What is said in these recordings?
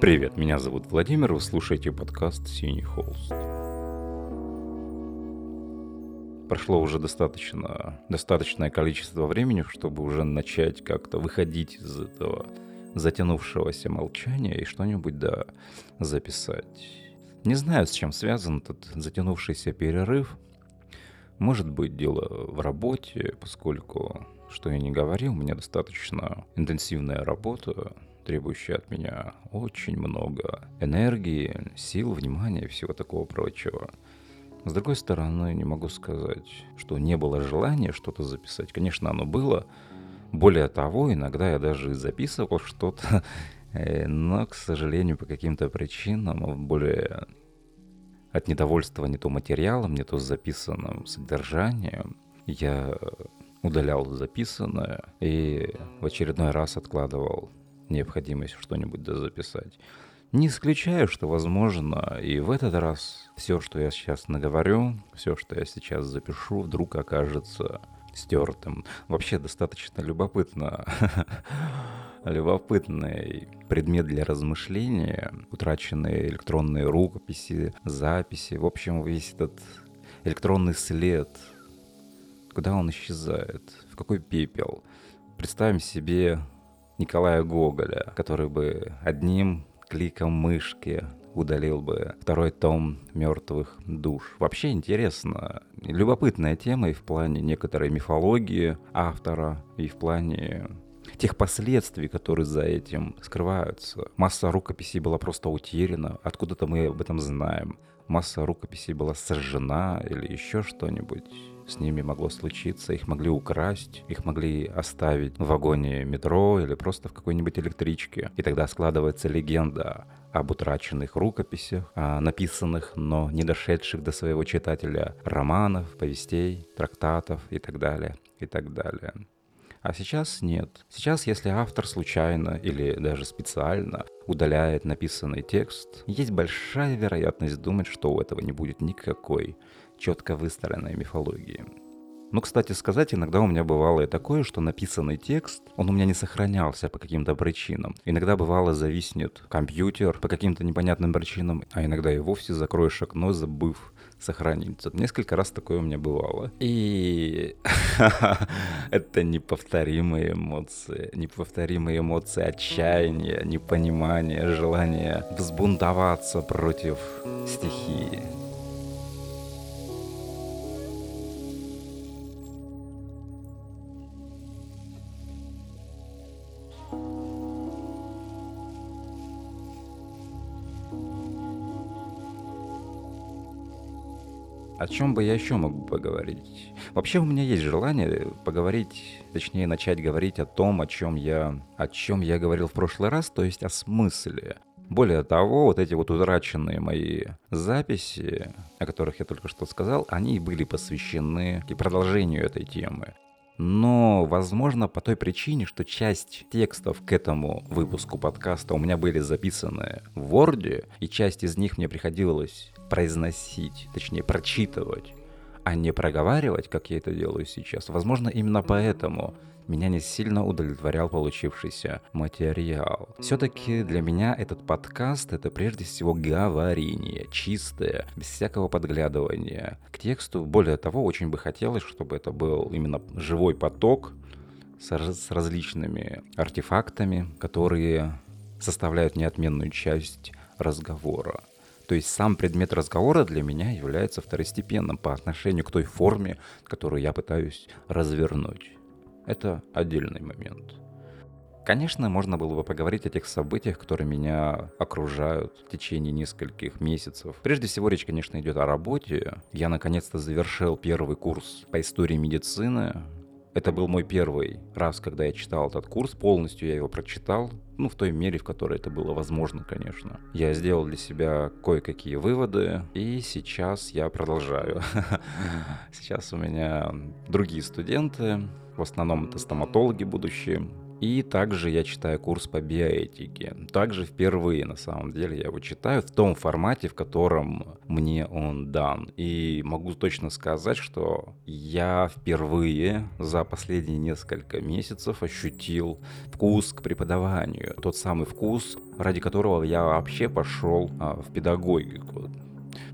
Привет, меня зовут Владимир, вы слушаете подкаст «Синий холст». Прошло уже достаточно, достаточное количество времени, чтобы уже начать как-то выходить из этого затянувшегося молчания и что-нибудь, да, записать. Не знаю, с чем связан этот затянувшийся перерыв. Может быть, дело в работе, поскольку, что я не говорил, у меня достаточно интенсивная работа, требующая от меня очень много энергии, сил, внимания и всего такого прочего. С другой стороны, не могу сказать, что не было желания что-то записать. Конечно, оно было. Более того, иногда я даже записывал что-то, э, но, к сожалению, по каким-то причинам, более от недовольства не то материалом, не то записанным содержанием, я удалял записанное и в очередной раз откладывал необходимость что-нибудь записать. Не исключаю, что возможно и в этот раз все, что я сейчас наговорю, все, что я сейчас запишу, вдруг окажется стертым. Вообще достаточно любопытно. Любопытный предмет для размышления, утраченные электронные рукописи, записи, в общем, весь этот электронный след, куда он исчезает, в какой пепел. Представим себе Николая Гоголя, который бы одним кликом мышки удалил бы второй том мертвых душ. Вообще интересно, любопытная тема и в плане некоторой мифологии автора, и в плане тех последствий, которые за этим скрываются. Масса рукописей была просто утеряна, откуда-то мы об этом знаем. Масса рукописей была сожжена или еще что-нибудь с ними могло случиться. Их могли украсть, их могли оставить в вагоне метро или просто в какой-нибудь электричке. И тогда складывается легенда об утраченных рукописях, о написанных, но не дошедших до своего читателя романов, повестей, трактатов и так далее, и так далее. А сейчас нет. Сейчас, если автор случайно или даже специально удаляет написанный текст, есть большая вероятность думать, что у этого не будет никакой четко выстроенной мифологии. Ну, кстати сказать, иногда у меня бывало и такое, что написанный текст, он у меня не сохранялся по каким-то причинам. Иногда бывало зависнет компьютер по каким-то непонятным причинам, а иногда и вовсе закроешь окно, забыв сохранить. Несколько раз такое у меня бывало. И это неповторимые эмоции. Неповторимые эмоции отчаяния, непонимания, желания взбунтоваться против стихии. О чем бы я еще мог поговорить? Вообще у меня есть желание поговорить, точнее начать говорить о том, о чем я, о чем я говорил в прошлый раз, то есть о смысле. Более того, вот эти вот утраченные мои записи, о которых я только что сказал, они были посвящены и продолжению этой темы. Но, возможно, по той причине, что часть текстов к этому выпуску подкаста у меня были записаны в Word, и часть из них мне приходилось произносить, точнее прочитывать, а не проговаривать, как я это делаю сейчас. Возможно, именно поэтому меня не сильно удовлетворял получившийся материал. Все-таки для меня этот подкаст это прежде всего говорение, чистое, без всякого подглядывания к тексту. Более того, очень бы хотелось, чтобы это был именно живой поток с, различными артефактами, которые составляют неотменную часть разговора. То есть сам предмет разговора для меня является второстепенным по отношению к той форме, которую я пытаюсь развернуть. Это отдельный момент. Конечно, можно было бы поговорить о тех событиях, которые меня окружают в течение нескольких месяцев. Прежде всего, речь, конечно, идет о работе. Я наконец-то завершил первый курс по истории медицины. Это был мой первый раз, когда я читал этот курс. Полностью я его прочитал. Ну, в той мере, в которой это было возможно, конечно. Я сделал для себя кое-какие выводы, и сейчас я продолжаю. Сейчас у меня другие студенты, в основном это стоматологи будущие, И также я читаю курс по биоэтике. Также впервые, на самом деле, я его читаю в том формате, в котором мне он дан. И могу точно сказать, что я впервые за последние несколько месяцев ощутил вкус к преподаванию. Тот самый вкус, ради которого я вообще пошел а, в педагогику.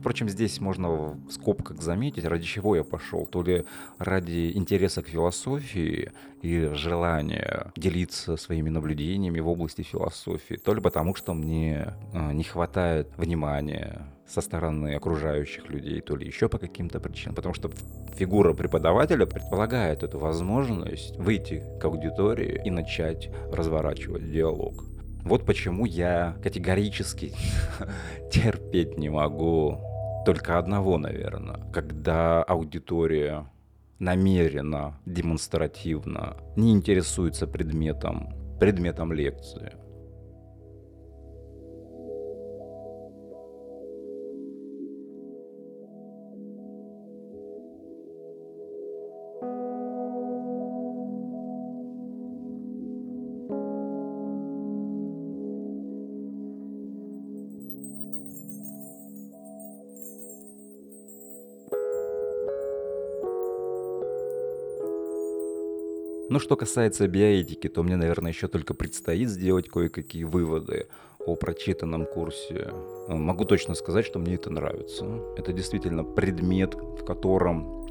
Впрочем, здесь можно в скобках заметить, ради чего я пошел. То ли ради интереса к философии и желания делиться своими наблюдениями в области философии, то ли потому, что мне а, не хватает внимания со стороны окружающих людей, то ли еще по каким-то причинам. Потому что фигура преподавателя предполагает эту возможность выйти к аудитории и начать разворачивать диалог. Вот почему я категорически терпеть не могу только одного, наверное, когда аудитория намеренно, демонстративно не интересуется предметом, предметом лекции. Но что касается биоэтики, то мне, наверное, еще только предстоит сделать кое-какие выводы о прочитанном курсе. Могу точно сказать, что мне это нравится. Это действительно предмет, в котором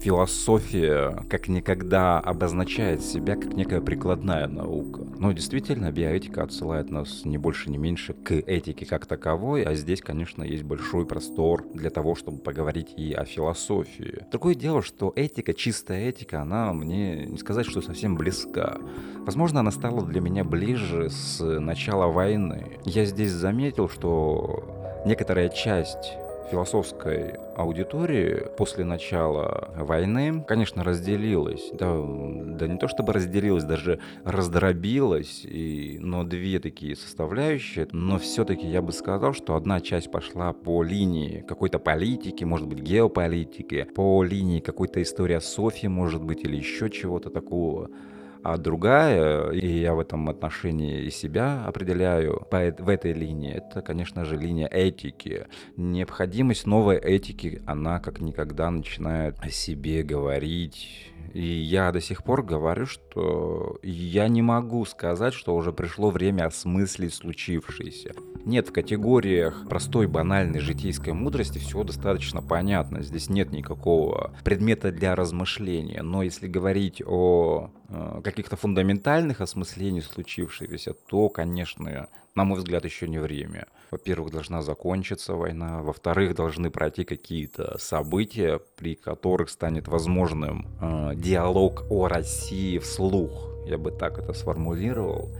философия как никогда обозначает себя как некая прикладная наука. Но действительно, биоэтика отсылает нас не больше, не меньше к этике как таковой, а здесь, конечно, есть большой простор для того, чтобы поговорить и о философии. Другое дело, что этика, чистая этика, она мне не сказать, что совсем близка. Возможно, она стала для меня ближе с начала войны. Я здесь заметил, что некоторая часть философской аудитории после начала войны, конечно, разделилась. Да, да не то чтобы разделилась, даже раздробилась, и, но две такие составляющие. Но все-таки я бы сказал, что одна часть пошла по линии какой-то политики, может быть, геополитики, по линии какой-то истории Софии, может быть, или еще чего-то такого а другая, и я в этом отношении себя определяю в этой линии, это, конечно же, линия этики. Необходимость новой этики, она как никогда начинает о себе говорить, и я до сих пор говорю, что я не могу сказать, что уже пришло время осмыслить случившееся. Нет, в категориях простой, банальной житейской мудрости все достаточно понятно. Здесь нет никакого предмета для размышления. Но если говорить о э, каких-то фундаментальных осмыслениях случившегося, то, конечно, на мой взгляд, еще не время. Во-первых, должна закончиться война, во-вторых, должны пройти какие-то события, при которых станет возможным э, диалог о России вслух. Я бы так это сформулировал.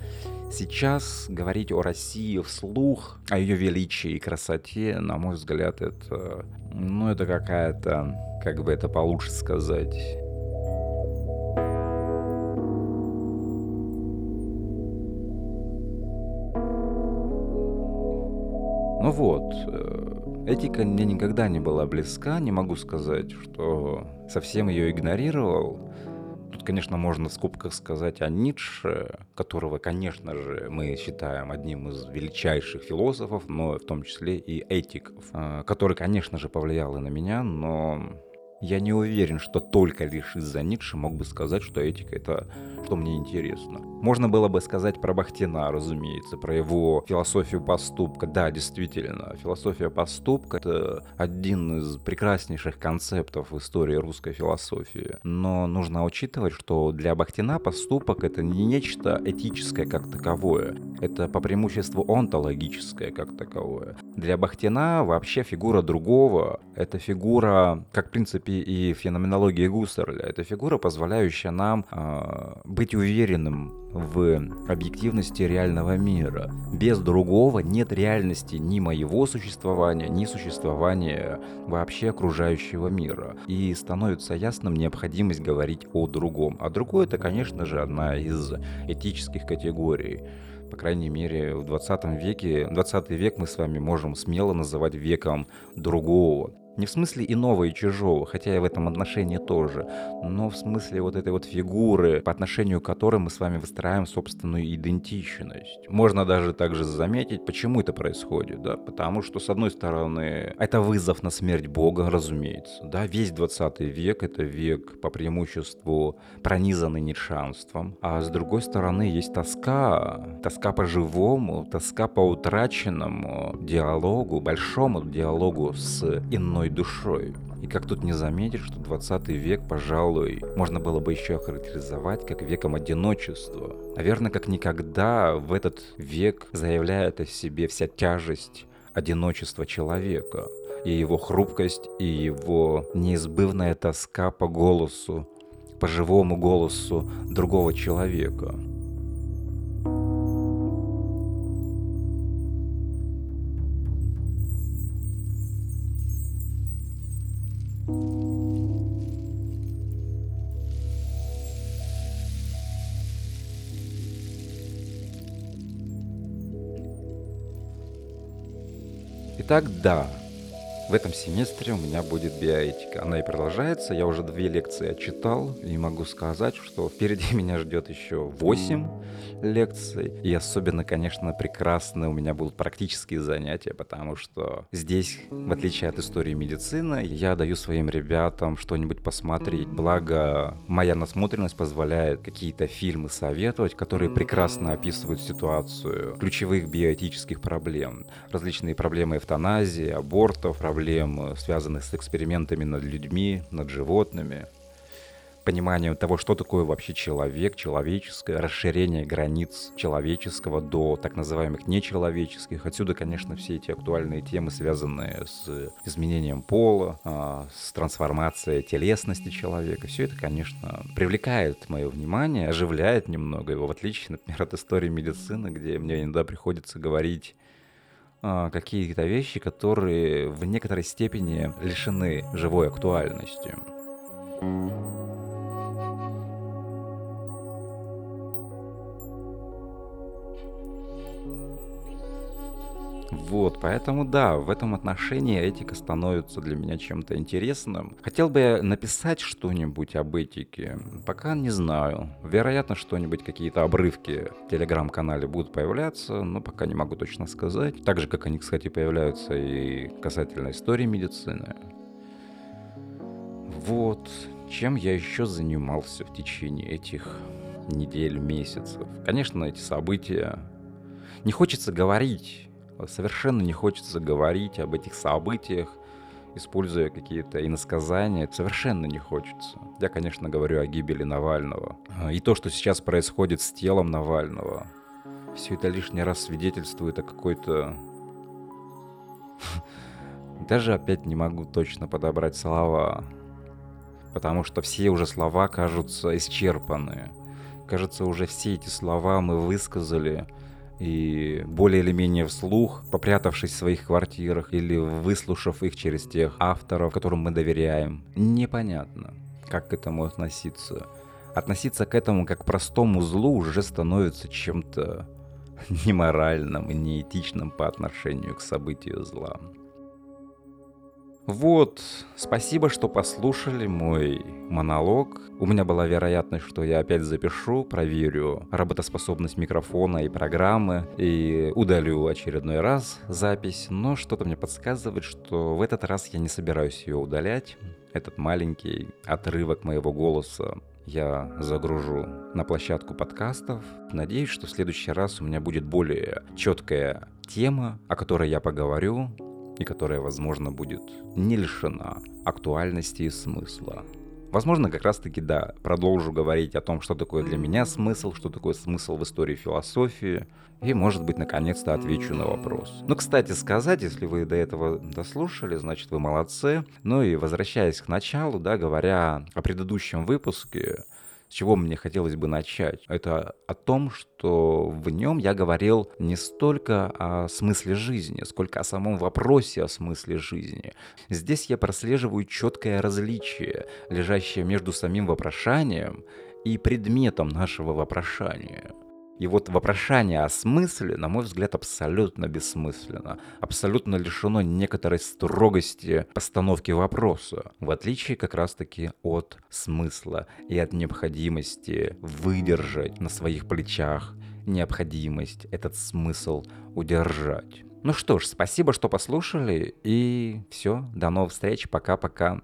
Сейчас говорить о России вслух, о ее величии и красоте, на мой взгляд, это, ну, это какая-то, как бы это получше сказать, вот, э, этика мне никогда не была близка, не могу сказать, что совсем ее игнорировал. Тут, конечно, можно в скобках сказать о Ницше, которого, конечно же, мы считаем одним из величайших философов, но в том числе и этиков, э, который, конечно же, повлиял и на меня, но я не уверен, что только лишь из-за Ницше мог бы сказать, что этика — это что мне интересно. Можно было бы сказать про Бахтина, разумеется, про его философию поступка. Да, действительно, философия поступка — это один из прекраснейших концептов в истории русской философии. Но нужно учитывать, что для Бахтина поступок — это не нечто этическое как таковое. Это по преимуществу онтологическое как таковое. Для Бахтина вообще фигура другого — это фигура, как в принципе и феноменологии Гуссерля. Это фигура, позволяющая нам э, быть уверенным в объективности реального мира. Без другого нет реальности ни моего существования, ни существования вообще окружающего мира. И становится ясным необходимость говорить о другом. А другое это, конечно же, одна из этических категорий по крайней мере, в 20 веке, 20 век мы с вами можем смело называть веком другого. Не в смысле иного и чужого, хотя и в этом отношении тоже, но в смысле вот этой вот фигуры, по отношению к которой мы с вами выстраиваем собственную идентичность. Можно даже также заметить, почему это происходит, да, потому что, с одной стороны, это вызов на смерть Бога, разумеется, да, весь 20 век — это век по преимуществу пронизанный нишанством, а с другой стороны есть тоска, тоска по живому, тоска по утраченному диалогу, большому диалогу с иной душой. И как тут не заметить, что 20 век, пожалуй, можно было бы еще охарактеризовать как веком одиночества. Наверное, как никогда в этот век заявляет о себе вся тяжесть одиночества человека, и его хрупкость, и его неизбывная тоска по голосу, по живому голосу другого человека. Итак, да, в этом семестре у меня будет биоэтика. Она и продолжается. Я уже две лекции отчитал и могу сказать, что впереди меня ждет еще восемь лекций. И особенно, конечно, прекрасно у меня будут практические занятия, потому что здесь, в отличие от истории медицины, я даю своим ребятам что-нибудь посмотреть. Благо, моя насмотренность позволяет какие-то фильмы советовать, которые прекрасно описывают ситуацию ключевых биоэтических проблем. Различные проблемы эвтаназии, абортов, проблем, связанных с экспериментами над людьми, над животными, пониманием того, что такое вообще человек, человеческое, расширение границ человеческого до так называемых нечеловеческих. Отсюда, конечно, все эти актуальные темы, связанные с изменением пола, а, с трансформацией телесности человека. Все это, конечно, привлекает мое внимание, оживляет немного его, в отличие, например, от истории медицины, где мне иногда приходится говорить какие-то вещи, которые в некоторой степени лишены живой актуальности. Вот, поэтому да, в этом отношении этика становится для меня чем-то интересным. Хотел бы я написать что-нибудь об этике, пока не знаю. Вероятно, что-нибудь, какие-то обрывки в телеграм-канале будут появляться, но пока не могу точно сказать. Так же, как они, кстати, появляются и касательно истории медицины. Вот, чем я еще занимался в течение этих недель, месяцев. Конечно, эти события. Не хочется говорить Совершенно не хочется говорить об этих событиях, используя какие-то иносказания. Совершенно не хочется. Я, конечно, говорю о гибели Навального. И то, что сейчас происходит с телом Навального, все это лишний раз свидетельствует о какой-то... Даже опять не могу точно подобрать слова, потому что все уже слова кажутся исчерпаны. Кажется, уже все эти слова мы высказали, и более или менее вслух, попрятавшись в своих квартирах или выслушав их через тех авторов, которым мы доверяем, непонятно, как к этому относиться. Относиться к этому как к простому злу уже становится чем-то неморальным и неэтичным по отношению к событию зла. Вот, спасибо, что послушали мой монолог. У меня была вероятность, что я опять запишу, проверю работоспособность микрофона и программы и удалю очередной раз запись, но что-то мне подсказывает, что в этот раз я не собираюсь ее удалять. Этот маленький отрывок моего голоса я загружу на площадку подкастов. Надеюсь, что в следующий раз у меня будет более четкая тема, о которой я поговорю, и которая, возможно, будет не лишена актуальности и смысла. Возможно, как раз-таки, да, продолжу говорить о том, что такое для меня смысл, что такое смысл в истории философии, и, может быть, наконец-то отвечу на вопрос. Ну, кстати сказать, если вы до этого дослушали, значит, вы молодцы. Ну и возвращаясь к началу, да, говоря о предыдущем выпуске, чего мне хотелось бы начать? Это о том, что в нем я говорил не столько о смысле жизни, сколько о самом вопросе о смысле жизни. Здесь я прослеживаю четкое различие, лежащее между самим вопрошанием и предметом нашего вопрошания. И вот вопрошание о смысле, на мой взгляд, абсолютно бессмысленно, абсолютно лишено некоторой строгости постановки вопроса, в отличие как раз-таки от смысла и от необходимости выдержать на своих плечах необходимость этот смысл удержать. Ну что ж, спасибо, что послушали, и все, до новых встреч, пока-пока.